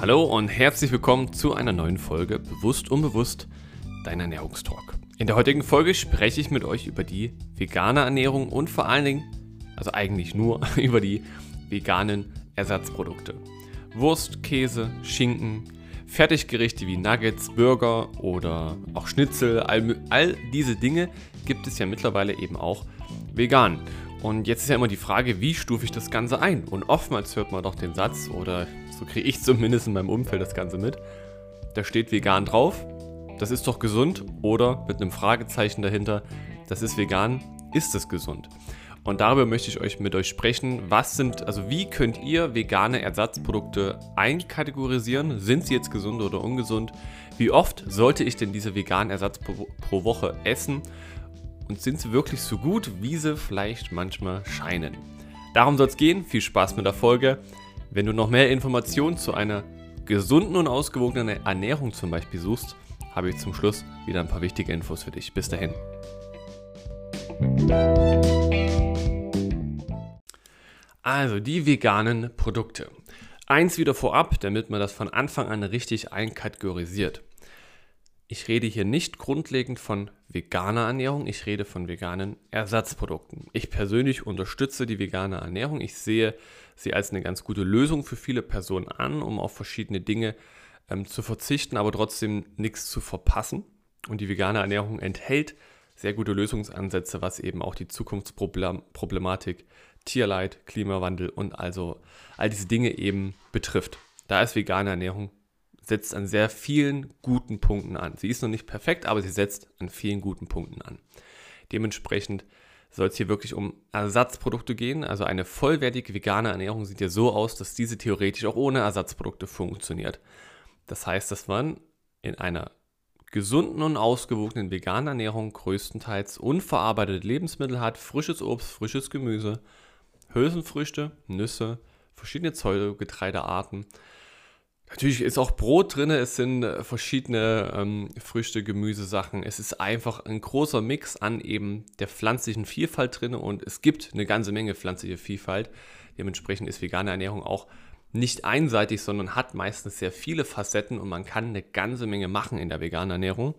Hallo und herzlich willkommen zu einer neuen Folge Bewusst Unbewusst, dein Ernährungstalk. In der heutigen Folge spreche ich mit euch über die vegane Ernährung und vor allen Dingen, also eigentlich nur über die veganen Ersatzprodukte. Wurst, Käse, Schinken, Fertiggerichte wie Nuggets, Burger oder auch Schnitzel, all, all diese Dinge gibt es ja mittlerweile eben auch vegan. Und jetzt ist ja immer die Frage, wie stufe ich das Ganze ein? Und oftmals hört man doch den Satz, oder so kriege ich zumindest in meinem Umfeld das Ganze mit, da steht vegan drauf, das ist doch gesund, oder mit einem Fragezeichen dahinter, das ist vegan, ist es gesund? Und darüber möchte ich euch mit euch sprechen. Was sind, also wie könnt ihr vegane Ersatzprodukte einkategorisieren? Sind sie jetzt gesund oder ungesund? Wie oft sollte ich denn diese veganen Ersatz pro, pro Woche essen? Und sind sie wirklich so gut, wie sie vielleicht manchmal scheinen? Darum soll es gehen. Viel Spaß mit der Folge. Wenn du noch mehr Informationen zu einer gesunden und ausgewogenen Ernährung zum Beispiel suchst, habe ich zum Schluss wieder ein paar wichtige Infos für dich. Bis dahin. Also die veganen Produkte. Eins wieder vorab, damit man das von Anfang an richtig einkategorisiert. Ich rede hier nicht grundlegend von veganer Ernährung, ich rede von veganen Ersatzprodukten. Ich persönlich unterstütze die vegane Ernährung. Ich sehe sie als eine ganz gute Lösung für viele Personen an, um auf verschiedene Dinge ähm, zu verzichten, aber trotzdem nichts zu verpassen. Und die vegane Ernährung enthält sehr gute Lösungsansätze, was eben auch die Zukunftsproblematik Tierleid, Klimawandel und also all diese Dinge eben betrifft. Da ist vegane Ernährung setzt an sehr vielen guten Punkten an. Sie ist noch nicht perfekt, aber sie setzt an vielen guten Punkten an. Dementsprechend soll es hier wirklich um Ersatzprodukte gehen. Also eine vollwertige vegane Ernährung sieht ja so aus, dass diese theoretisch auch ohne Ersatzprodukte funktioniert. Das heißt, dass man in einer gesunden und ausgewogenen veganen Ernährung größtenteils unverarbeitete Lebensmittel hat, frisches Obst, frisches Gemüse, Hülsenfrüchte, Nüsse, verschiedene Pseudogetreidearten, Natürlich ist auch Brot drin, es sind äh, verschiedene ähm, Früchte, Gemüsesachen. Es ist einfach ein großer Mix an eben der pflanzlichen Vielfalt drin und es gibt eine ganze Menge pflanzliche Vielfalt. Dementsprechend ist vegane Ernährung auch nicht einseitig, sondern hat meistens sehr viele Facetten und man kann eine ganze Menge machen in der veganen Ernährung.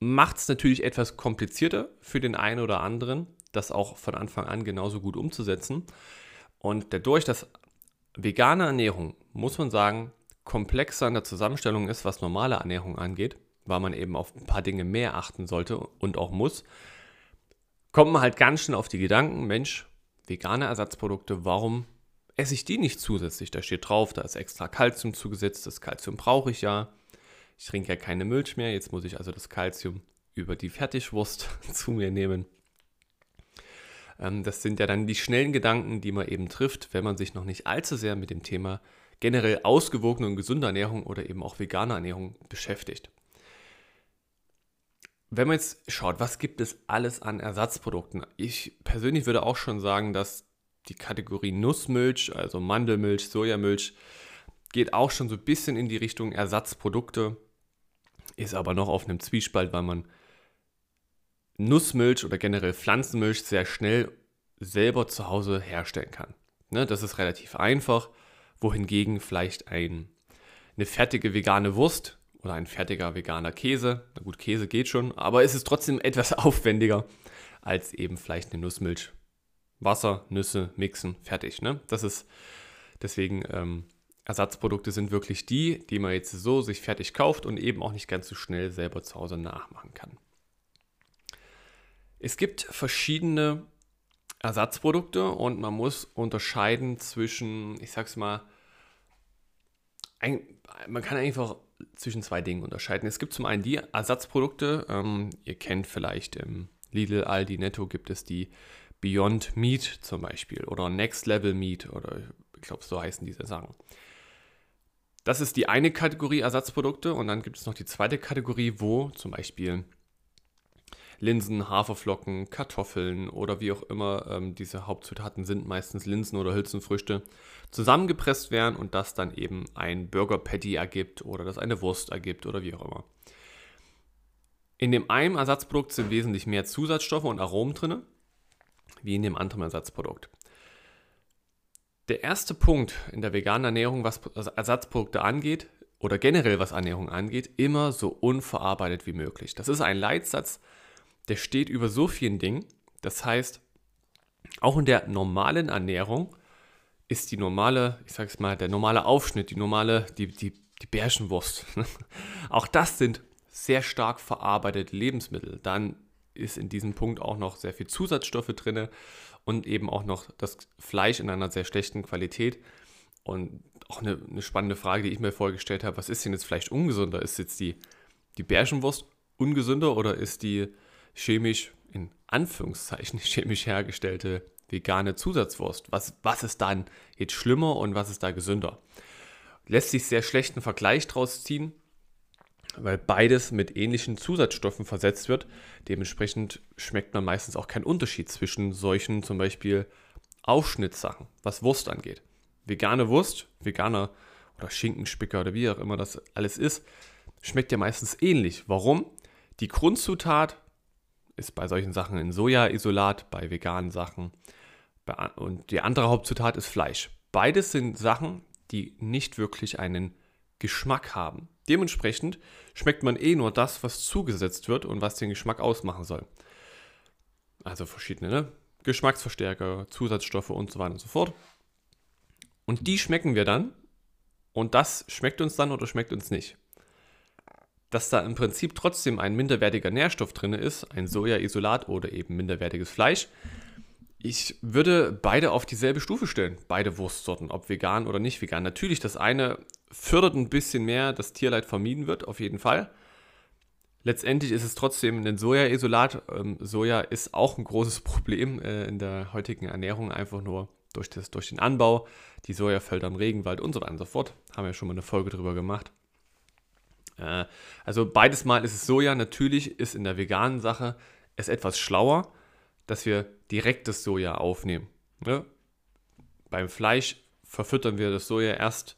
Macht es natürlich etwas komplizierter für den einen oder anderen, das auch von Anfang an genauso gut umzusetzen. Und dadurch, dass vegane Ernährung, muss man sagen, komplexer in der Zusammenstellung ist, was normale Ernährung angeht, weil man eben auf ein paar Dinge mehr achten sollte und auch muss, kommt man halt ganz schnell auf die Gedanken, Mensch, vegane Ersatzprodukte, warum esse ich die nicht zusätzlich? Da steht drauf, da ist extra Kalzium zugesetzt, das Kalzium brauche ich ja. Ich trinke ja keine Milch mehr, jetzt muss ich also das Kalzium über die Fertigwurst zu mir nehmen. Ähm, das sind ja dann die schnellen Gedanken, die man eben trifft, wenn man sich noch nicht allzu sehr mit dem Thema generell ausgewogene und gesunde Ernährung oder eben auch vegane Ernährung beschäftigt. Wenn man jetzt schaut, was gibt es alles an Ersatzprodukten? Ich persönlich würde auch schon sagen, dass die Kategorie Nussmilch, also Mandelmilch, Sojamilch, geht auch schon so ein bisschen in die Richtung Ersatzprodukte, ist aber noch auf einem Zwiespalt, weil man Nussmilch oder generell Pflanzenmilch sehr schnell selber zu Hause herstellen kann. Ne, das ist relativ einfach wohingegen vielleicht ein, eine fertige vegane Wurst oder ein fertiger veganer Käse, na gut, Käse geht schon, aber es ist trotzdem etwas aufwendiger als eben vielleicht eine Nussmilch. Wasser, Nüsse, mixen, fertig. Ne? Das ist deswegen ähm, Ersatzprodukte sind wirklich die, die man jetzt so sich fertig kauft und eben auch nicht ganz so schnell selber zu Hause nachmachen kann. Es gibt verschiedene Ersatzprodukte und man muss unterscheiden zwischen, ich sag's mal, ein, man kann einfach zwischen zwei Dingen unterscheiden. Es gibt zum einen die Ersatzprodukte, ähm, ihr kennt vielleicht im Lidl, Aldi, Netto gibt es die Beyond Meat zum Beispiel oder Next Level Meat oder ich glaube, so heißen diese Sachen. Das ist die eine Kategorie Ersatzprodukte und dann gibt es noch die zweite Kategorie, wo zum Beispiel Linsen, Haferflocken, Kartoffeln oder wie auch immer ähm, diese Hauptzutaten sind, meistens Linsen oder Hülsenfrüchte, zusammengepresst werden und das dann eben ein Burger Patty ergibt oder das eine Wurst ergibt oder wie auch immer. In dem einen Ersatzprodukt sind wesentlich mehr Zusatzstoffe und Aromen drin, wie in dem anderen Ersatzprodukt. Der erste Punkt in der veganen Ernährung, was Ersatzprodukte angeht oder generell was Ernährung angeht, immer so unverarbeitet wie möglich. Das ist ein Leitsatz, der steht über so vielen Dingen. Das heißt, auch in der normalen Ernährung ist die normale, ich sage es mal, der normale Aufschnitt, die normale, die, die, die Bärchenwurst. auch das sind sehr stark verarbeitete Lebensmittel. Dann ist in diesem Punkt auch noch sehr viel Zusatzstoffe drin und eben auch noch das Fleisch in einer sehr schlechten Qualität. Und auch eine, eine spannende Frage, die ich mir vorgestellt habe, was ist denn jetzt vielleicht ungesünder? Ist jetzt die, die Bärchenwurst ungesünder oder ist die chemisch, in Anführungszeichen, chemisch hergestellte vegane Zusatzwurst? Was, was ist dann jetzt schlimmer und was ist da gesünder? Lässt sich sehr schlechten Vergleich draus ziehen, weil beides mit ähnlichen Zusatzstoffen versetzt wird. Dementsprechend schmeckt man meistens auch keinen Unterschied zwischen solchen zum Beispiel Aufschnittsachen, was Wurst angeht. Vegane Wurst, veganer oder Schinkenspicker oder wie auch immer das alles ist, schmeckt ja meistens ähnlich. Warum? Die Grundzutat ist bei solchen Sachen ein Sojaisolat, bei veganen Sachen und die andere Hauptzutat ist Fleisch. Beides sind Sachen, die nicht wirklich einen Geschmack haben. Dementsprechend schmeckt man eh nur das, was zugesetzt wird und was den Geschmack ausmachen soll. Also verschiedene ne? Geschmacksverstärker, Zusatzstoffe und so weiter und so fort. Und die schmecken wir dann und das schmeckt uns dann oder schmeckt uns nicht. Dass da im Prinzip trotzdem ein minderwertiger Nährstoff drin ist, ein Sojaisolat oder eben minderwertiges Fleisch, ich würde beide auf dieselbe Stufe stellen, beide Wurstsorten, ob vegan oder nicht vegan. Natürlich, das eine fördert ein bisschen mehr, dass Tierleid vermieden wird, auf jeden Fall. Letztendlich ist es trotzdem ein Sojaisolat. Ähm, Soja ist auch ein großes Problem äh, in der heutigen Ernährung, einfach nur durch, das, durch den Anbau, die Sojafelder im Regenwald und so weiter und so fort. Haben wir schon mal eine Folge drüber gemacht. Also beides Mal ist es Soja. Natürlich ist in der veganen Sache es etwas schlauer dass wir direkt das Soja aufnehmen. Ne? Beim Fleisch verfüttern wir das Soja erst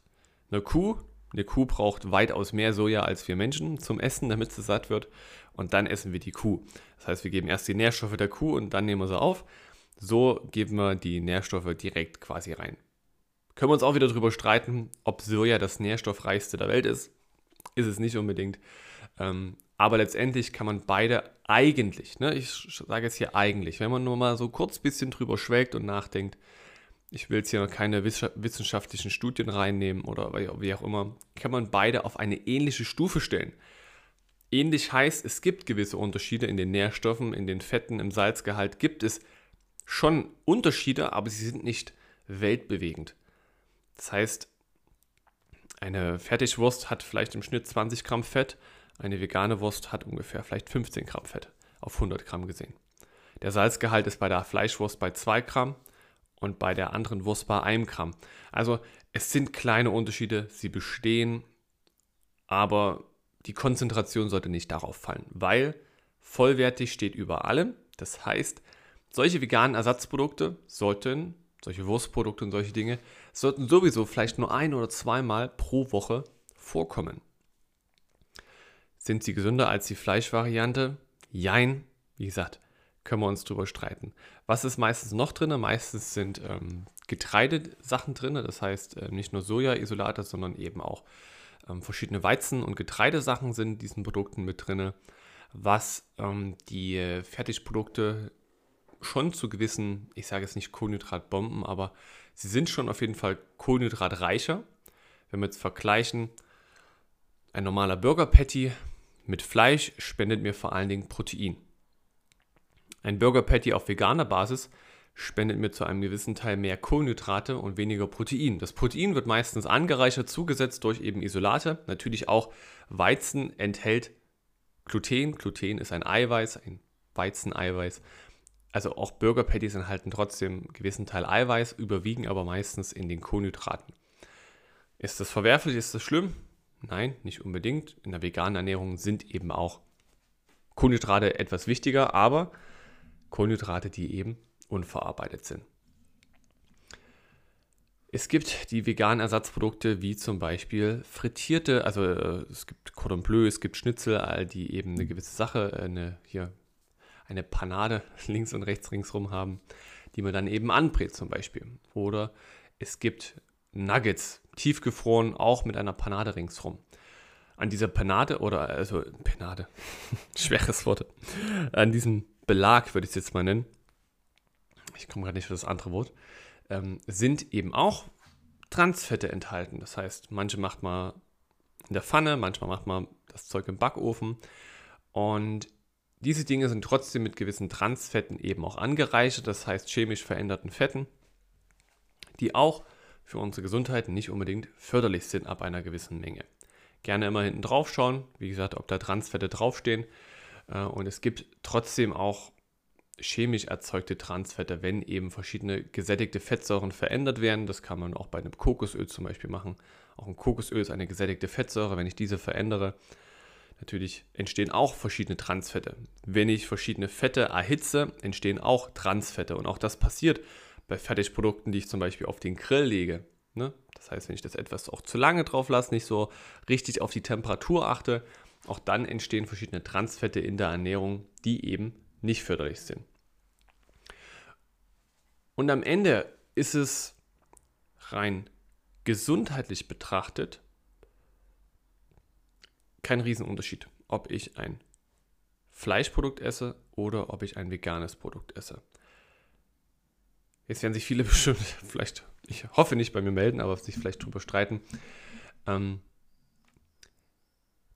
eine Kuh. Eine Kuh braucht weitaus mehr Soja als wir Menschen zum Essen, damit sie satt wird. Und dann essen wir die Kuh. Das heißt, wir geben erst die Nährstoffe der Kuh und dann nehmen wir sie auf. So geben wir die Nährstoffe direkt quasi rein. Können wir uns auch wieder darüber streiten, ob Soja das nährstoffreichste der Welt ist. Ist es nicht unbedingt. Ähm, aber letztendlich kann man beide eigentlich, ne, ich sage jetzt hier eigentlich, wenn man nur mal so kurz ein bisschen drüber schwelgt und nachdenkt, ich will jetzt hier noch keine wissenschaftlichen Studien reinnehmen oder wie auch immer, kann man beide auf eine ähnliche Stufe stellen. Ähnlich heißt, es gibt gewisse Unterschiede in den Nährstoffen, in den Fetten, im Salzgehalt gibt es schon Unterschiede, aber sie sind nicht weltbewegend. Das heißt, eine Fertigwurst hat vielleicht im Schnitt 20 Gramm Fett, eine vegane Wurst hat ungefähr vielleicht 15 Gramm Fett auf 100 Gramm gesehen. Der Salzgehalt ist bei der Fleischwurst bei 2 Gramm und bei der anderen Wurst bei 1 Gramm. Also es sind kleine Unterschiede, sie bestehen, aber die Konzentration sollte nicht darauf fallen, weil vollwertig steht über allem. Das heißt, solche veganen Ersatzprodukte sollten, solche Wurstprodukte und solche Dinge, sollten sowieso vielleicht nur ein oder zweimal pro Woche vorkommen. Sind sie gesünder als die Fleischvariante? Jein. Wie gesagt, können wir uns drüber streiten. Was ist meistens noch drin? Meistens sind ähm, Getreidesachen drin, das heißt äh, nicht nur Soja-Isolate, sondern eben auch ähm, verschiedene Weizen- und Getreidesachen sind in diesen Produkten mit drin, was ähm, die Fertigprodukte schon zu gewissen, ich sage jetzt nicht Kohlenhydratbomben, aber sie sind schon auf jeden Fall kohlenhydratreicher. Wenn wir jetzt vergleichen, ein normaler Burger Patty mit Fleisch spendet mir vor allen Dingen Protein. Ein Burger Patty auf veganer Basis spendet mir zu einem gewissen Teil mehr Kohlenhydrate und weniger Protein. Das Protein wird meistens angereichert, zugesetzt durch eben Isolate. Natürlich auch Weizen enthält Gluten. Gluten ist ein Eiweiß, ein Weizeneiweiß. Also auch Burger Patties enthalten trotzdem einen gewissen Teil Eiweiß, überwiegen aber meistens in den Kohlenhydraten. Ist das verwerflich? Ist das schlimm? Nein, nicht unbedingt. In der veganen Ernährung sind eben auch Kohlenhydrate etwas wichtiger, aber Kohlenhydrate, die eben unverarbeitet sind. Es gibt die veganen Ersatzprodukte wie zum Beispiel frittierte, also äh, es gibt Cordon Bleu, es gibt Schnitzel, die eben eine gewisse Sache, äh, eine, hier eine Panade links und rechts ringsrum haben, die man dann eben anbrät zum Beispiel. Oder es gibt Nuggets, tiefgefroren, auch mit einer Panade ringsrum. An dieser Panade oder, also Panade, schweres Wort, an diesem Belag würde ich es jetzt mal nennen, ich komme gerade nicht für das andere Wort, ähm, sind eben auch Transfette enthalten. Das heißt, manche macht man in der Pfanne, manchmal macht man das Zeug im Backofen. Und diese Dinge sind trotzdem mit gewissen Transfetten eben auch angereichert, das heißt chemisch veränderten Fetten, die auch für unsere Gesundheit nicht unbedingt förderlich sind ab einer gewissen Menge. Gerne immer hinten drauf schauen, wie gesagt, ob da Transfette draufstehen. Äh, und es gibt trotzdem auch chemisch erzeugte Transfette, wenn eben verschiedene gesättigte Fettsäuren verändert werden. Das kann man auch bei einem Kokosöl zum Beispiel machen. Auch ein Kokosöl ist eine gesättigte Fettsäure. Wenn ich diese verändere, natürlich entstehen auch verschiedene Transfette. Wenn ich verschiedene Fette erhitze, entstehen auch Transfette. Und auch das passiert bei Fertigprodukten, die ich zum Beispiel auf den Grill lege. Ne? Das heißt, wenn ich das etwas auch zu lange drauf lasse, nicht so richtig auf die Temperatur achte, auch dann entstehen verschiedene Transfette in der Ernährung, die eben nicht förderlich sind. Und am Ende ist es rein gesundheitlich betrachtet kein Riesenunterschied, ob ich ein Fleischprodukt esse oder ob ich ein veganes Produkt esse. Jetzt werden sich viele bestimmt, vielleicht, ich hoffe nicht bei mir melden, aber sich vielleicht drüber streiten. Ähm,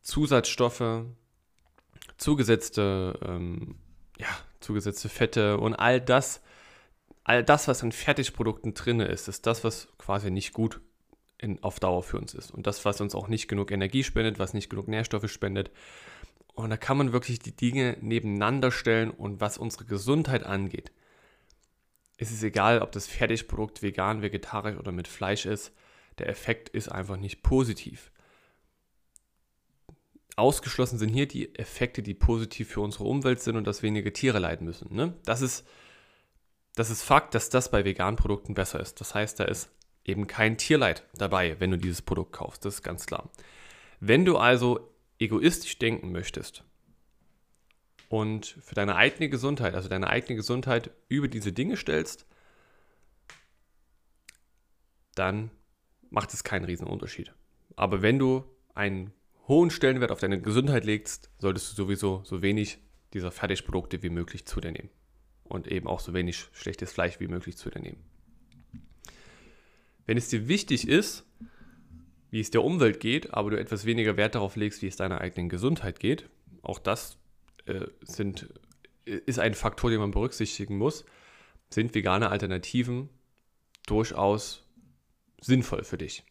Zusatzstoffe, zugesetzte, ähm, ja, zugesetzte Fette und all das, all das, was in Fertigprodukten drin ist, ist das, was quasi nicht gut in, auf Dauer für uns ist. Und das, was uns auch nicht genug Energie spendet, was nicht genug Nährstoffe spendet. Und da kann man wirklich die Dinge nebeneinander stellen und was unsere Gesundheit angeht, ist es egal, ob das Fertigprodukt vegan, vegetarisch oder mit Fleisch ist. Der Effekt ist einfach nicht positiv. Ausgeschlossen sind hier die Effekte, die positiv für unsere Umwelt sind und dass weniger Tiere leiden müssen. Ne? Das, ist, das ist Fakt, dass das bei veganen Produkten besser ist. Das heißt, da ist eben kein Tierleid dabei, wenn du dieses Produkt kaufst. Das ist ganz klar. Wenn du also egoistisch denken möchtest und für deine eigene Gesundheit, also deine eigene Gesundheit über diese Dinge stellst, dann macht es keinen riesen Unterschied. Aber wenn du einen hohen Stellenwert auf deine Gesundheit legst, solltest du sowieso so wenig dieser Fertigprodukte wie möglich zu dir nehmen. Und eben auch so wenig schlechtes Fleisch wie möglich zu dir nehmen. Wenn es dir wichtig ist, wie es der Umwelt geht, aber du etwas weniger Wert darauf legst, wie es deiner eigenen Gesundheit geht, auch das äh, sind, ist ein Faktor, den man berücksichtigen muss, sind vegane Alternativen durchaus sinnvoll für dich.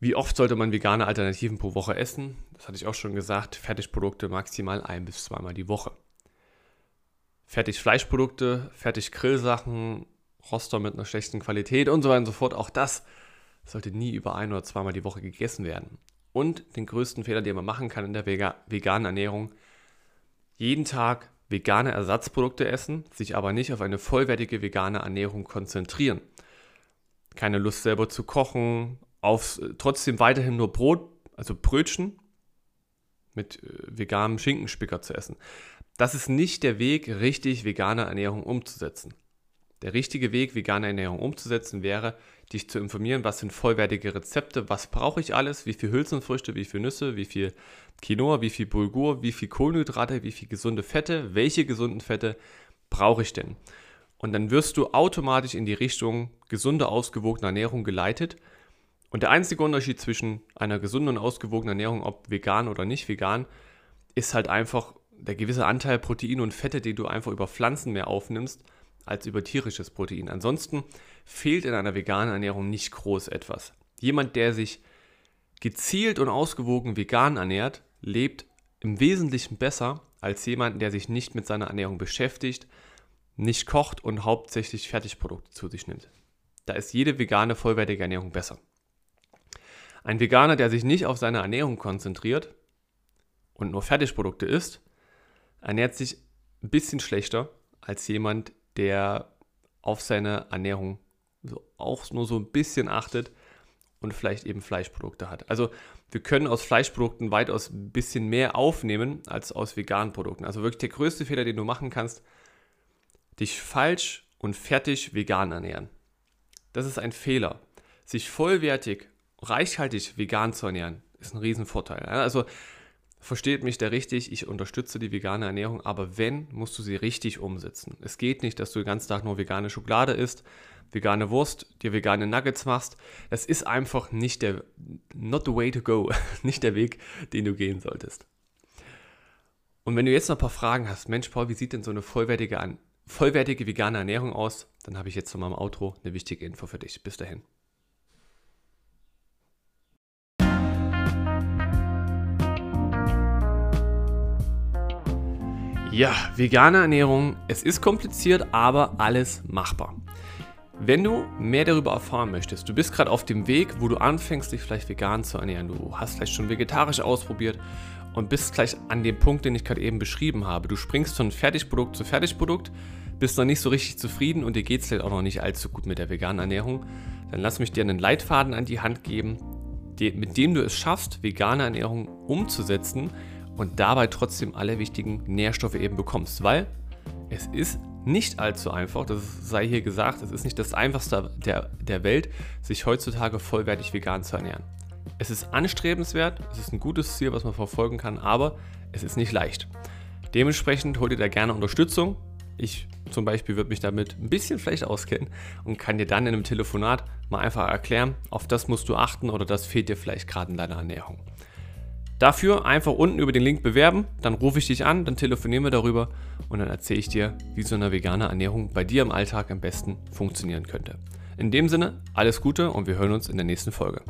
Wie oft sollte man vegane Alternativen pro Woche essen? Das hatte ich auch schon gesagt. Fertigprodukte maximal ein bis zweimal die Woche. Fertigfleischprodukte, Fertig-Grillsachen Roster mit einer schlechten Qualität und so weiter und so fort. Auch das sollte nie über ein oder zweimal die Woche gegessen werden. Und den größten Fehler, den man machen kann in der veganen Ernährung, jeden Tag vegane Ersatzprodukte essen, sich aber nicht auf eine vollwertige vegane Ernährung konzentrieren. Keine Lust selber zu kochen, auf, trotzdem weiterhin nur Brot, also Brötchen mit äh, veganem Schinkenspicker zu essen. Das ist nicht der Weg, richtig vegane Ernährung umzusetzen. Der richtige Weg, vegane Ernährung umzusetzen, wäre, dich zu informieren, was sind vollwertige Rezepte, was brauche ich alles, wie viel Hülsenfrüchte, wie viel Nüsse, wie viel Quinoa, wie viel Bulgur, wie viel Kohlenhydrate, wie viel gesunde Fette, welche gesunden Fette brauche ich denn? Und dann wirst du automatisch in die Richtung gesunde, ausgewogene Ernährung geleitet. Und der einzige Unterschied zwischen einer gesunden und ausgewogenen Ernährung, ob vegan oder nicht vegan, ist halt einfach der gewisse Anteil Protein und Fette, den du einfach über Pflanzen mehr aufnimmst als über tierisches Protein. Ansonsten fehlt in einer veganen Ernährung nicht groß etwas. Jemand, der sich gezielt und ausgewogen vegan ernährt, lebt im Wesentlichen besser als jemand, der sich nicht mit seiner Ernährung beschäftigt, nicht kocht und hauptsächlich Fertigprodukte zu sich nimmt. Da ist jede vegane vollwertige Ernährung besser. Ein Veganer, der sich nicht auf seine Ernährung konzentriert und nur Fertigprodukte isst, ernährt sich ein bisschen schlechter als jemand, der auf seine Ernährung auch nur so ein bisschen achtet und vielleicht eben Fleischprodukte hat. Also wir können aus Fleischprodukten weitaus ein bisschen mehr aufnehmen als aus veganen Produkten. Also wirklich der größte Fehler, den du machen kannst, dich falsch und fertig vegan ernähren. Das ist ein Fehler. Sich vollwertig, reichhaltig vegan zu ernähren, ist ein Riesenvorteil. Also versteht mich da richtig, ich unterstütze die vegane Ernährung, aber wenn, musst du sie richtig umsetzen. Es geht nicht, dass du den ganzen Tag nur vegane Schokolade isst, vegane Wurst, dir vegane Nuggets machst. Das ist einfach nicht der, not the way to go, nicht der Weg, den du gehen solltest. Und wenn du jetzt noch ein paar Fragen hast, Mensch Paul, wie sieht denn so eine vollwertige, vollwertige vegane Ernährung aus? Dann habe ich jetzt von meinem Outro eine wichtige Info für dich. Bis dahin. Ja, vegane Ernährung, es ist kompliziert, aber alles machbar. Wenn du mehr darüber erfahren möchtest, du bist gerade auf dem Weg, wo du anfängst, dich vielleicht vegan zu ernähren, du hast vielleicht schon vegetarisch ausprobiert und bist gleich an dem Punkt, den ich gerade eben beschrieben habe. Du springst von Fertigprodukt zu Fertigprodukt, bist noch nicht so richtig zufrieden und dir geht es vielleicht auch noch nicht allzu gut mit der veganen Ernährung, dann lass mich dir einen Leitfaden an die Hand geben, mit dem du es schaffst, vegane Ernährung umzusetzen und dabei trotzdem alle wichtigen Nährstoffe eben bekommst, weil es ist nicht allzu einfach, das sei hier gesagt, es ist nicht das einfachste der, der Welt, sich heutzutage vollwertig vegan zu ernähren. Es ist anstrebenswert, es ist ein gutes Ziel, was man verfolgen kann, aber es ist nicht leicht. Dementsprechend hol dir da gerne Unterstützung. Ich zum Beispiel würde mich damit ein bisschen vielleicht auskennen und kann dir dann in einem Telefonat mal einfach erklären, auf das musst du achten oder das fehlt dir vielleicht gerade in deiner Ernährung. Dafür einfach unten über den Link bewerben, dann rufe ich dich an, dann telefonieren wir darüber und dann erzähle ich dir, wie so eine vegane Ernährung bei dir im Alltag am besten funktionieren könnte. In dem Sinne, alles Gute und wir hören uns in der nächsten Folge.